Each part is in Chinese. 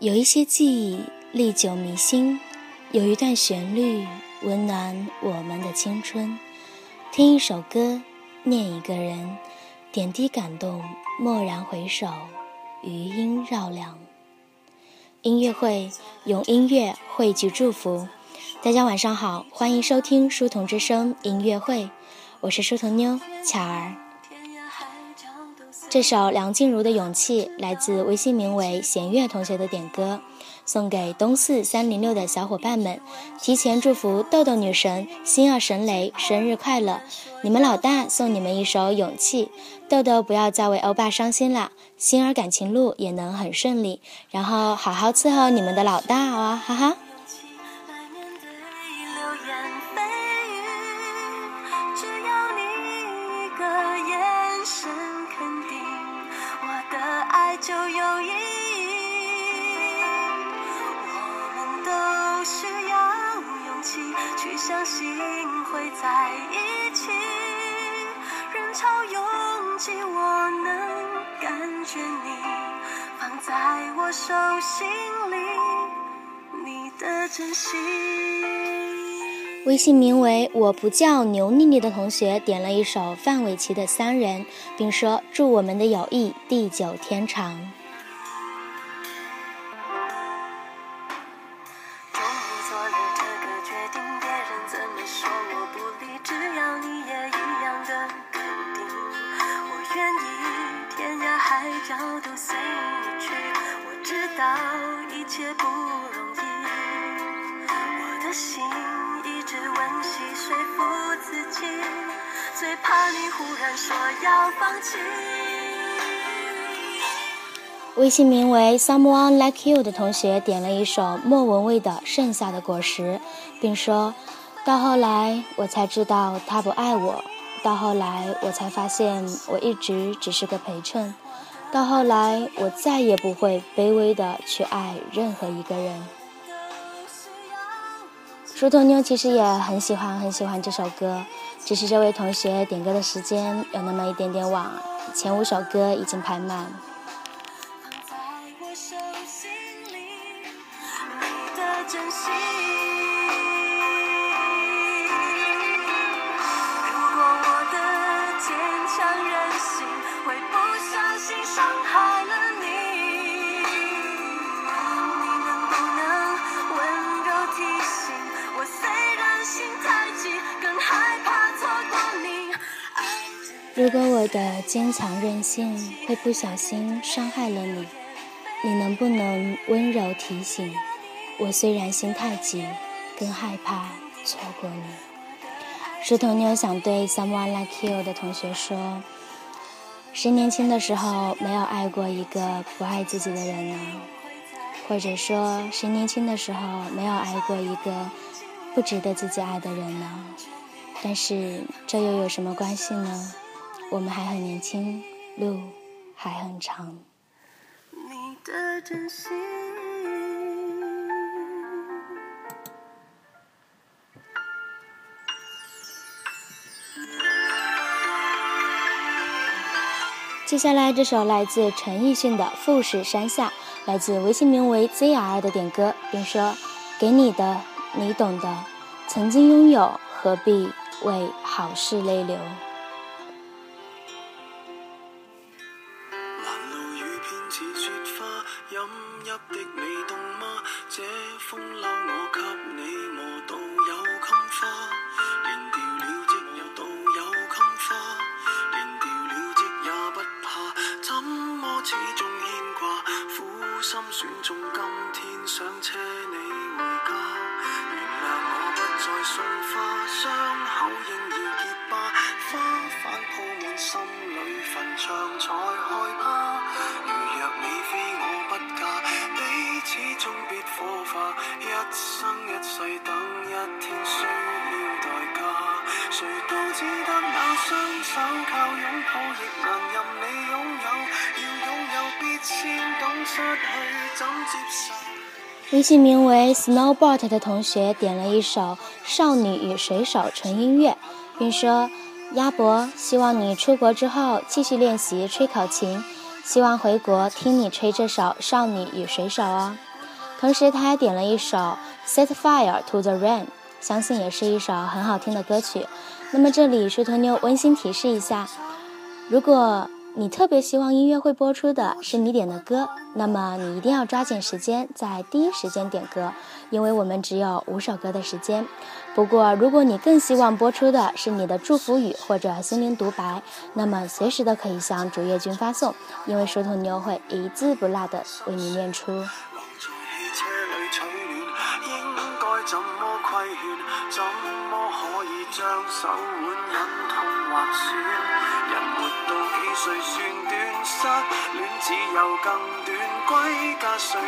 有一些记忆历久弥新，有一段旋律温暖我们的青春。听一首歌，念一个人，点滴感动，蓦然回首，余音绕梁。音乐会用音乐汇聚祝福。大家晚上好，欢迎收听书童之声音乐会，我是书童妞巧儿。这首梁静茹的《勇气》来自微信名为弦月同学的点歌，送给东四三零六的小伙伴们，提前祝福豆豆女神星儿神雷生日快乐！你们老大送你们一首《勇气》，豆豆不要再为欧巴伤心了，星儿感情路也能很顺利，然后好好伺候你们的老大啊，哈哈。在一起。人潮拥挤，我能感觉你放在我手心里，你的真心。微信名为“我不叫牛丽丽”的同学点了一首范玮琪的《三人》，并说：“祝我们的友谊地久天长。”自己，最怕你忽然说要放弃微信名为 Someone Like You 的同学点了一首莫文蔚的《剩下的果实》，并说：“到后来我才知道他不爱我，到后来我才发现我一直只是个陪衬，到后来我再也不会卑微的去爱任何一个人。”猪头妞其实也很喜欢很喜欢这首歌，只是这位同学点歌的时间有那么一点点晚，前五首歌已经排满。如果我的坚强任性会不小心伤害了你，你能不能温柔提醒我？虽然心太急，更害怕错过你。石头妞想对 Someone Like You 的同学说：谁年轻的时候没有爱过一个不爱自己的人呢？或者说，谁年轻的时候没有爱过一个不值得自己爱的人呢？但是这又有什么关系呢？我们还很年轻，路还很长。接下来这首来自陈奕迅的《富士山下》，来自微信名为 ZR 的点歌，并说：“给你的，你懂的。曾经拥有，何必为好事泪流。”心选中今天想车你回家。原谅我不再送花伤口应要结疤花瓣铺满心里坟场才害怕。如若你非我不嫁彼此终必火化一生一世等一天需要代价。谁都只得那双手靠拥抱亦难任你拥有。要拥有必先懂微信名为 Snowbot 的同学点了一首《少女与水手》纯音乐，并说：“鸭脖，希望你出国之后继续练习吹口琴，希望回国听你吹这首《少女与水手》哦。”同时他还点了一首《Set Fire to the Rain》，相信也是一首很好听的歌曲。那么这里水头妞温馨提示一下，如果你特别希望音乐会播出的是你点的歌，那么你一定要抓紧时间，在第一时间点歌，因为我们只有五首歌的时间。不过，如果你更希望播出的是你的祝福语或者心灵独白，那么随时都可以向主页君发送，因为梳头妞会一字不落的为你念出。将手腕忍痛到幾歲算短？失戀只有更短，歸家需要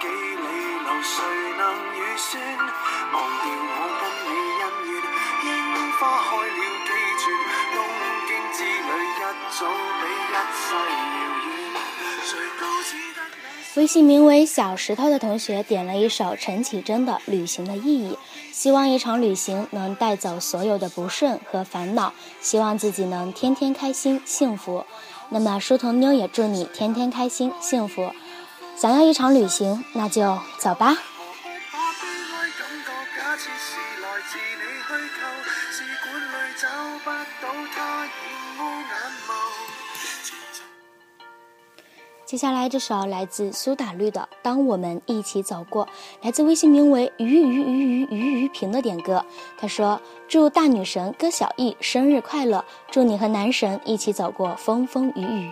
幾里路，誰能預算？忘掉我跟你恩怨，櫻花開了幾轉，東京之旅一早比一世遙遠，誰都只得。微信名为小石头的同学点了一首陈绮贞的《旅行的意义》，希望一场旅行能带走所有的不顺和烦恼，希望自己能天天开心幸福。那么书童妞也祝你天天开心幸福。想要一场旅行，那就走吧。接下来这首来自苏打绿的《当我们一起走过》，来自微信名为“鱼鱼鱼鱼鱼鱼平”的点歌。他说：“祝大女神歌小艺生日快乐，祝你和男神一起走过风风雨雨。”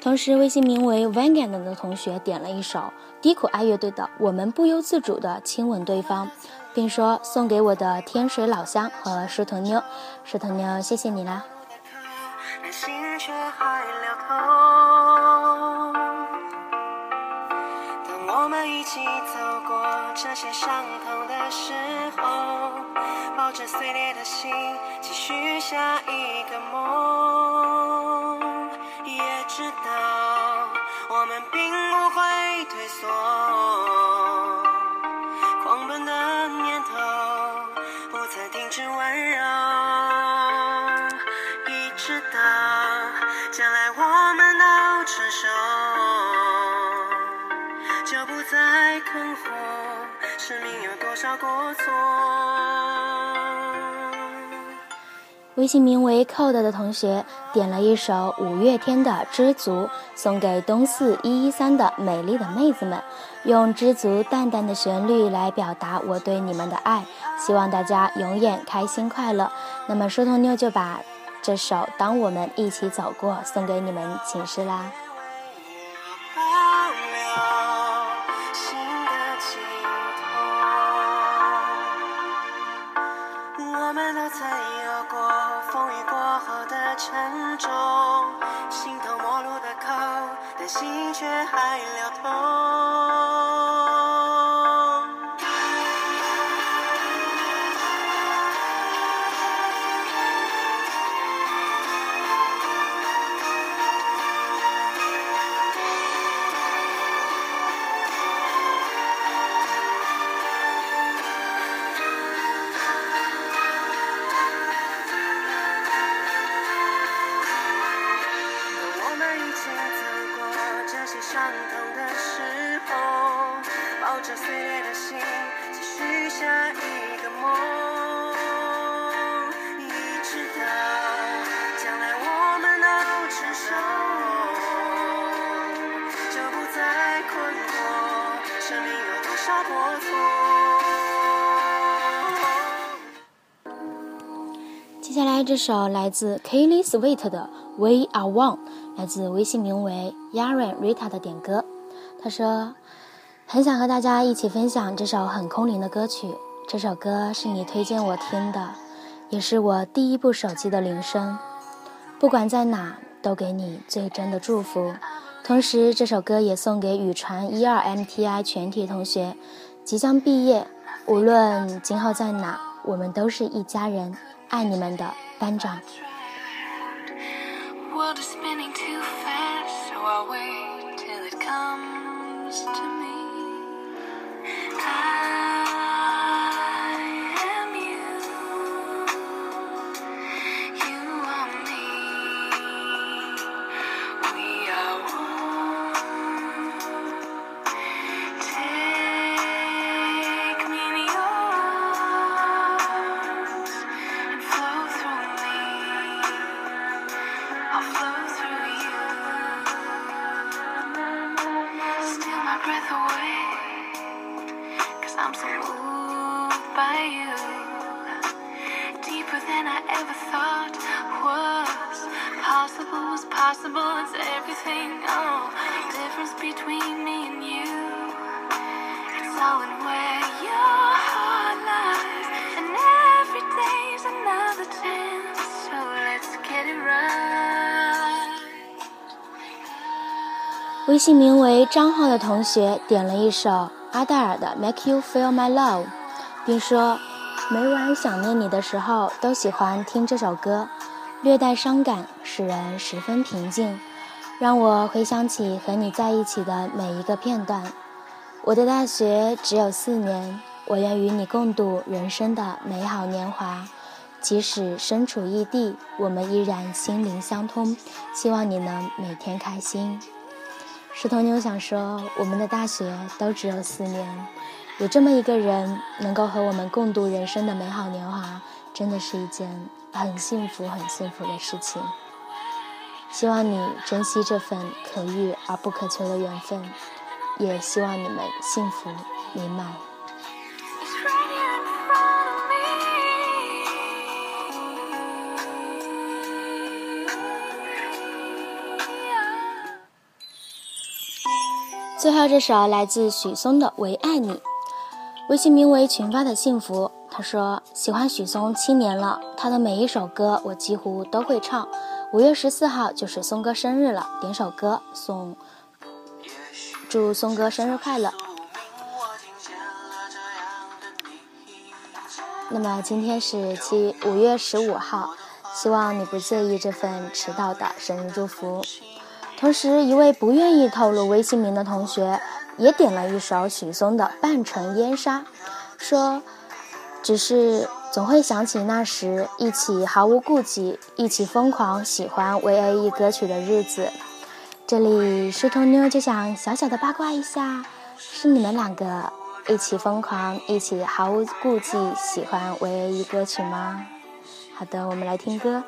同时，微信名为 Vanguard 的同学点了一首低苦爱乐队的《我们不由自主的亲吻对方》，并说送给我的天水老乡和石头妞。石头妞，谢谢你啦。心却还撩头。当我们一起走过这些伤痛的时候，抱着碎裂的心，继续下一个梦。生命有多少过错。微信名为 cold 的同学点了一首五月天的《知足》，送给东四一一三的美丽的妹子们，用《知足》淡淡的旋律来表达我对你们的爱，希望大家永远开心快乐。那么梳头妞就把。这首《当我们一起走过》送给你们寝室啦。接下来这首来自 Kelly Sweet 的《We Are One》，来自微信名为 Yaran Rita 的点歌。他说：“很想和大家一起分享这首很空灵的歌曲。这首歌是你推荐我听的，也是我第一部手机的铃声。不管在哪，都给你最真的祝福。同时，这首歌也送给宇传一二 MTI 全体同学，即将毕业，无论今后在哪，我们都是一家人。”爱你们的班长。Closer possible was possible. It's everything. Oh, difference between me and you. It's all in where your heart lies. And every day's another chance. So let's get it right. 微信名为张浩的同学点了一首阿黛尔的《Make You Feel My Love》，并说每晚想念你的时候都喜欢听这首歌，略带伤感，使人十分平静，让我回想起和你在一起的每一个片段。我的大学只有四年，我愿与你共度人生的美好年华。即使身处异地，我们依然心灵相通。希望你能每天开心。石头妞想说，我们的大学都只有四年，有这么一个人能够和我们共度人生的美好年华，真的是一件很幸福、很幸福的事情。希望你珍惜这份可遇而不可求的缘分，也希望你们幸福美满。最后这首来自许嵩的《唯爱你》，微信名为“群发的幸福”。他说喜欢许嵩七年了，他的每一首歌我几乎都会唱。五月十四号就是松哥生日了，点首歌送，祝松哥生日快乐。那么今天是七五月十五号，希望你不介意这份迟到的生日祝福。同时，一位不愿意透露微信名的同学也点了一首许嵩的《半城烟沙》，说：“只是总会想起那时一起毫无顾忌、一起疯狂喜欢 V.A.E 歌曲的日子。”这里石头妞就想小小的八卦一下，是你们两个一起疯狂、一起毫无顾忌喜欢 V.A.E 歌曲吗？好的，我们来听歌。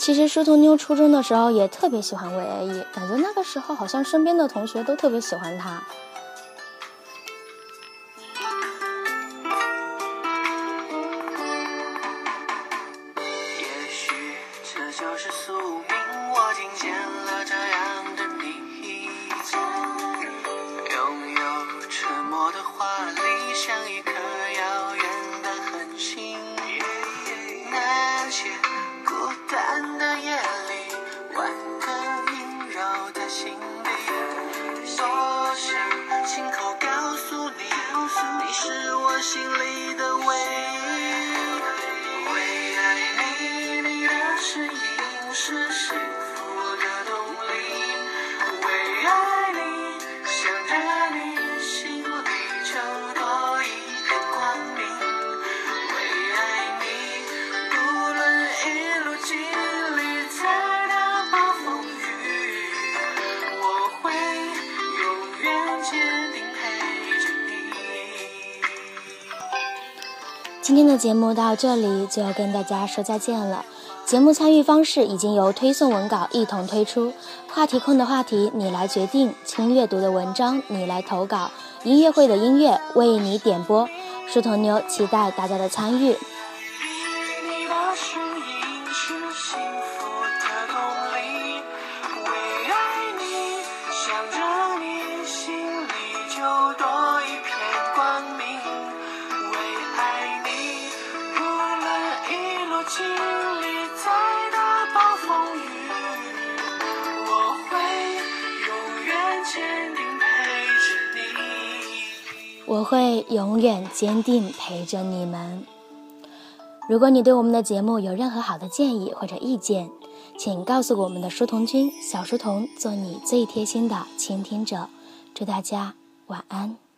其实书童妞初中的时候也特别喜欢 V.A.E，感觉那个时候好像身边的同学都特别喜欢她。今天的节目到这里就要跟大家说再见了。节目参与方式已经由推送文稿一同推出，话题控的话题你来决定，轻阅读的文章你来投稿，音乐会的音乐为你点播。梳头妞期待大家的参与。我会永远坚定陪着你们。如果你对我们的节目有任何好的建议或者意见，请告诉我们的书童君小书童，做你最贴心的倾听者。祝大家晚安。